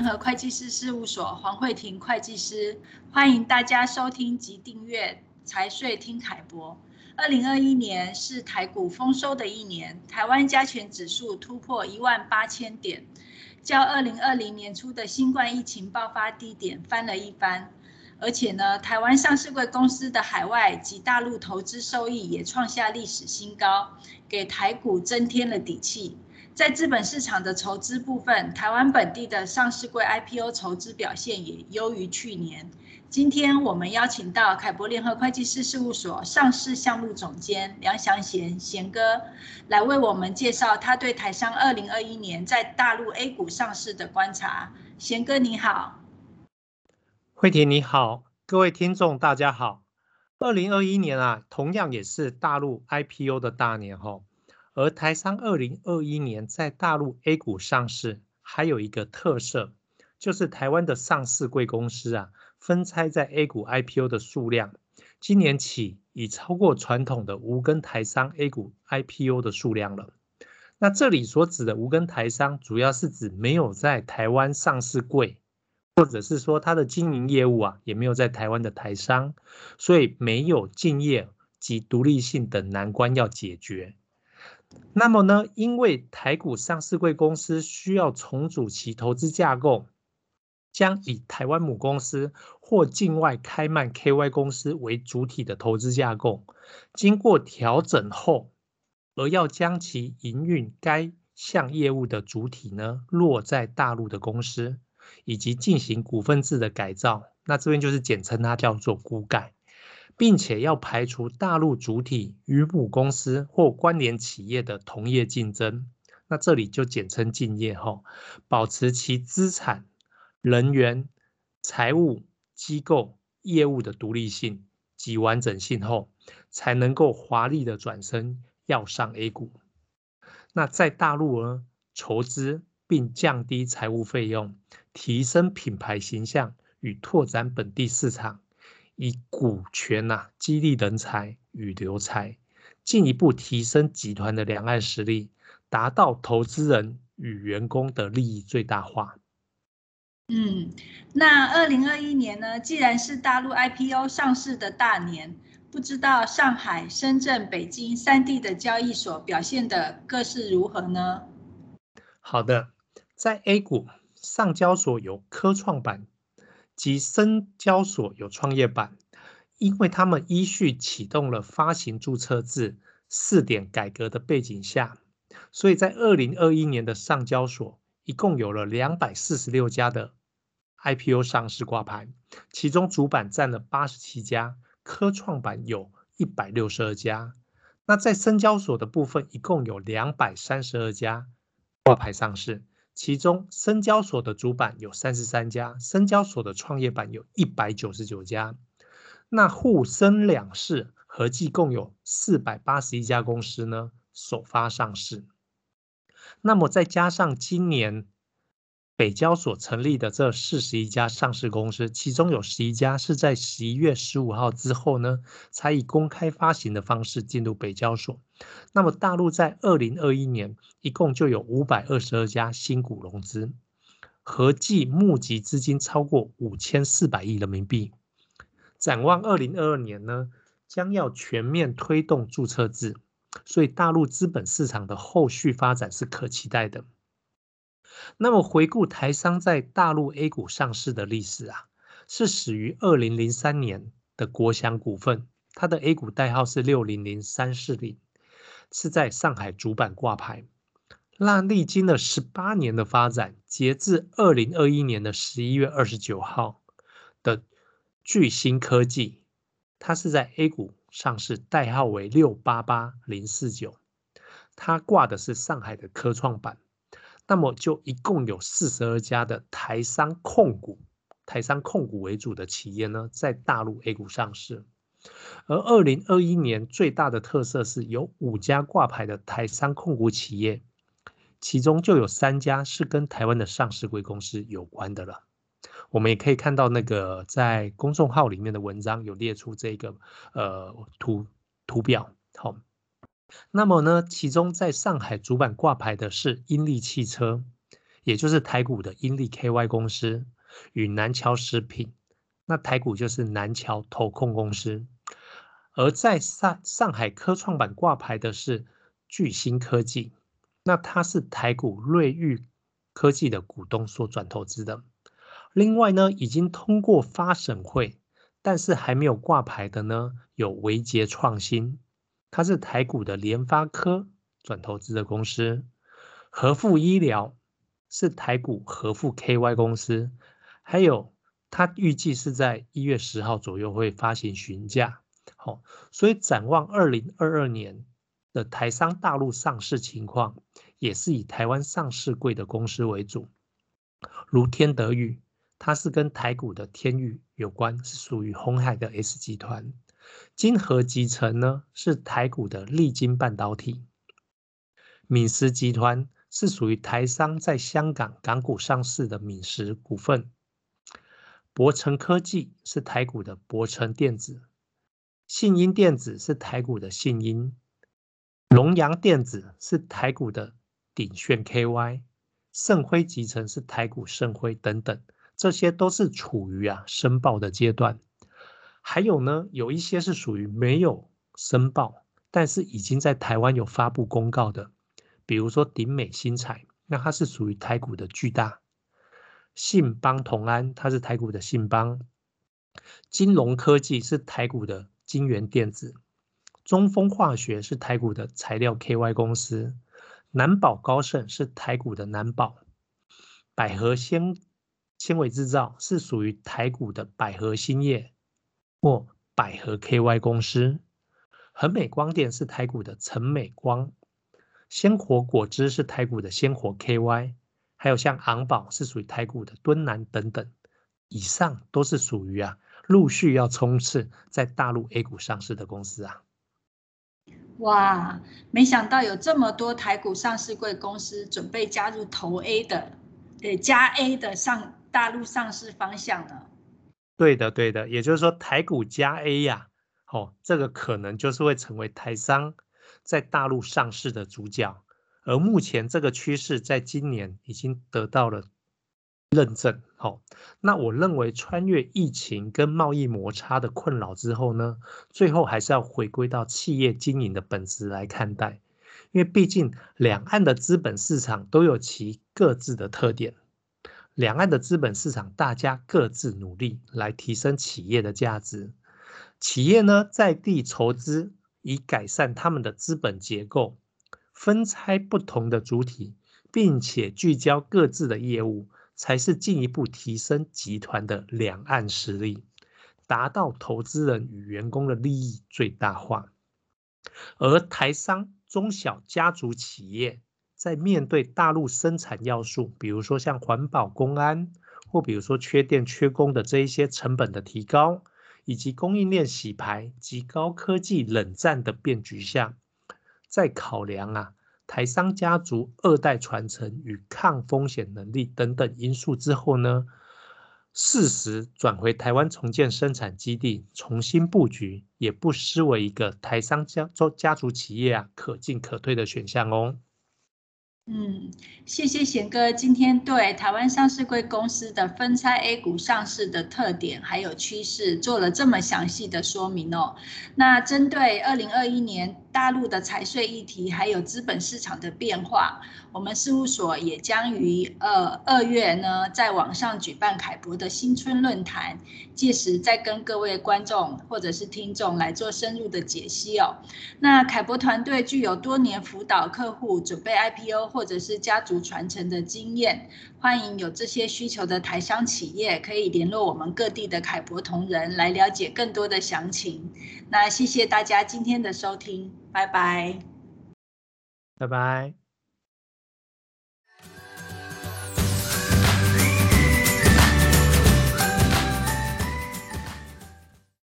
联合会计师事务所黄慧婷会计师，欢迎大家收听及订阅财税听凯博。二零二一年是台股丰收的一年，台湾加权指数突破一万八千点，较二零二零年初的新冠疫情爆发低点翻了一番。而且呢，台湾上市柜公司的海外及大陆投资收益也创下历史新高，给台股增添了底气。在资本市场的筹资部分，台湾本地的上市柜 IPO 筹资表现也优于去年。今天我们邀请到凯博联合会计师事务所上市项目总监梁祥贤贤哥，来为我们介绍他对台商二零二一年在大陆 A 股上市的观察。贤哥你好。慧婷你好，各位听众大家好。二零二一年啊，同样也是大陆 IPO 的大年哈。而台商二零二一年在大陆 A 股上市，还有一个特色，就是台湾的上市贵公司啊，分拆在 A 股 IPO 的数量，今年起已超过传统的无根台商 A 股 IPO 的数量了。那这里所指的无根台商，主要是指没有在台湾上市柜。或者是说他的经营业务啊，也没有在台湾的台商，所以没有敬业及独立性等难关要解决。那么呢，因为台股上市贵公司需要重组其投资架构，将以台湾母公司或境外开曼 KY 公司为主体的投资架构，经过调整后，而要将其营运该项业务的主体呢，落在大陆的公司。以及进行股份制的改造，那这边就是简称它叫做股改，并且要排除大陆主体与母公司或关联企业的同业竞争，那这里就简称竞业后，保持其资产、人员、财务、机构、业务的独立性及完整性后，才能够华丽的转身要上 A 股。那在大陆呢，筹资。并降低财务费用，提升品牌形象与拓展本地市场，以股权呐激励人才与留才，进一步提升集团的两岸实力，达到投资人与员工的利益最大化。嗯，那二零二一年呢，既然是大陆 IPO 上市的大年，不知道上海、深圳、北京三地的交易所表现的各是如何呢？好的。在 A 股，上交所有科创板及深交所有创业板，因为他们依序启动了发行注册制试点改革的背景下，所以在二零二一年的上交所一共有了两百四十六家的 IPO 上市挂牌，其中主板占了八十七家，科创板有一百六十二家。那在深交所的部分，一共有两百三十二家挂牌上市。其中，深交所的主板有三十三家，深交所的创业板有一百九十九家。那沪深两市合计共有四百八十一家公司呢，首发上市。那么再加上今年，北交所成立的这四十一家上市公司，其中有十一家是在十一月十五号之后呢，才以公开发行的方式进入北交所。那么大陆在二零二一年一共就有五百二十二家新股融资，合计募集资金超过五千四百亿人民币。展望二零二二年呢，将要全面推动注册制，所以大陆资本市场的后续发展是可期待的。那么回顾台商在大陆 A 股上市的历史啊，是始于二零零三年的国祥股份，它的 A 股代号是六零零三四零，是在上海主板挂牌。那历经了十八年的发展，截至二零二一年的十一月二十九号的巨星科技，它是在 A 股上市，代号为六八八零四九，它挂的是上海的科创板。那么就一共有四十二家的台商控股，台商控股为主的企业呢，在大陆 A 股上市。而二零二一年最大的特色是有五家挂牌的台商控股企业，其中就有三家是跟台湾的上市贵公司有关的了。我们也可以看到那个在公众号里面的文章有列出这个呃图图表，好。那么呢，其中在上海主板挂牌的是英利汽车，也就是台股的英利 KY 公司与南桥食品，那台股就是南桥投控公司。而在上上海科创板挂牌的是聚鑫科技，那它是台股瑞昱科技的股东所转投资的。另外呢，已经通过发审会，但是还没有挂牌的呢，有维捷创新，它是台股的联发科转投资的公司。和富医疗是台股和富 KY 公司，还有它预计是在一月十号左右会发行询价。好，所以展望二零二二年的台商大陆上市情况，也是以台湾上市贵的公司为主，如天德裕，它是跟台股的天钰有关，是属于鸿海的 S 集团；金河集成呢，是台股的力晶半导体；敏实集团是属于台商在香港港股上市的敏实股份；博成科技是台股的博成电子。信音电子是台股的信音，龙洋电子是台股的鼎炫 KY，盛辉集成是台股盛辉等等，这些都是处于啊申报的阶段。还有呢，有一些是属于没有申报，但是已经在台湾有发布公告的，比如说鼎美新材，那它是属于台股的巨大；信邦同安，它是台股的信邦；金融科技是台股的。金源电子、中丰化学是台股的材料 KY 公司，南宝高盛是台股的南宝，百合纤纤维制造是属于台股的百合兴业或百合 KY 公司，恒美光电是台股的恒美光，鲜活果汁是台股的鲜活 KY，还有像昂宝是属于台股的敦南等等，以上都是属于啊。陆续要冲刺在大陆 A 股上市的公司啊！哇，没想到有这么多台股上市贵公司准备加入投 A 的，对，加 A 的上大陆上市方向呢？对的，对的，也就是说台股加 A 呀，哦，这个可能就是会成为台商在大陆上市的主角，而目前这个趋势在今年已经得到了。认证好，那我认为穿越疫情跟贸易摩擦的困扰之后呢，最后还是要回归到企业经营的本质来看待，因为毕竟两岸的资本市场都有其各自的特点，两岸的资本市场大家各自努力来提升企业的价值，企业呢在地筹资以改善他们的资本结构，分拆不同的主体，并且聚焦各自的业务。才是进一步提升集团的两岸实力，达到投资人与员工的利益最大化。而台商中小家族企业在面对大陆生产要素，比如说像环保、公安，或比如说缺电、缺工的这一些成本的提高，以及供应链洗牌及高科技冷战的变局下，在考量啊。台商家族二代传承与抗风险能力等等因素之后呢，适时转回台湾重建生产基地，重新布局，也不失为一个台商家族家族企业啊可进可退的选项哦。嗯，谢谢贤哥今天对台湾上市贵公司的分拆 A 股上市的特点还有趋势做了这么详细的说明哦。那针对二零二一年大陆的财税议题还有资本市场的变化，我们事务所也将于呃二月呢在网上举办凯博的新春论坛，届时再跟各位观众或者是听众来做深入的解析哦。那凯博团队具有多年辅导客户准备 IPO 或或者是家族传承的经验，欢迎有这些需求的台商企业可以联络我们各地的凯博同仁来了解更多的详情。那谢谢大家今天的收听，拜拜，拜拜。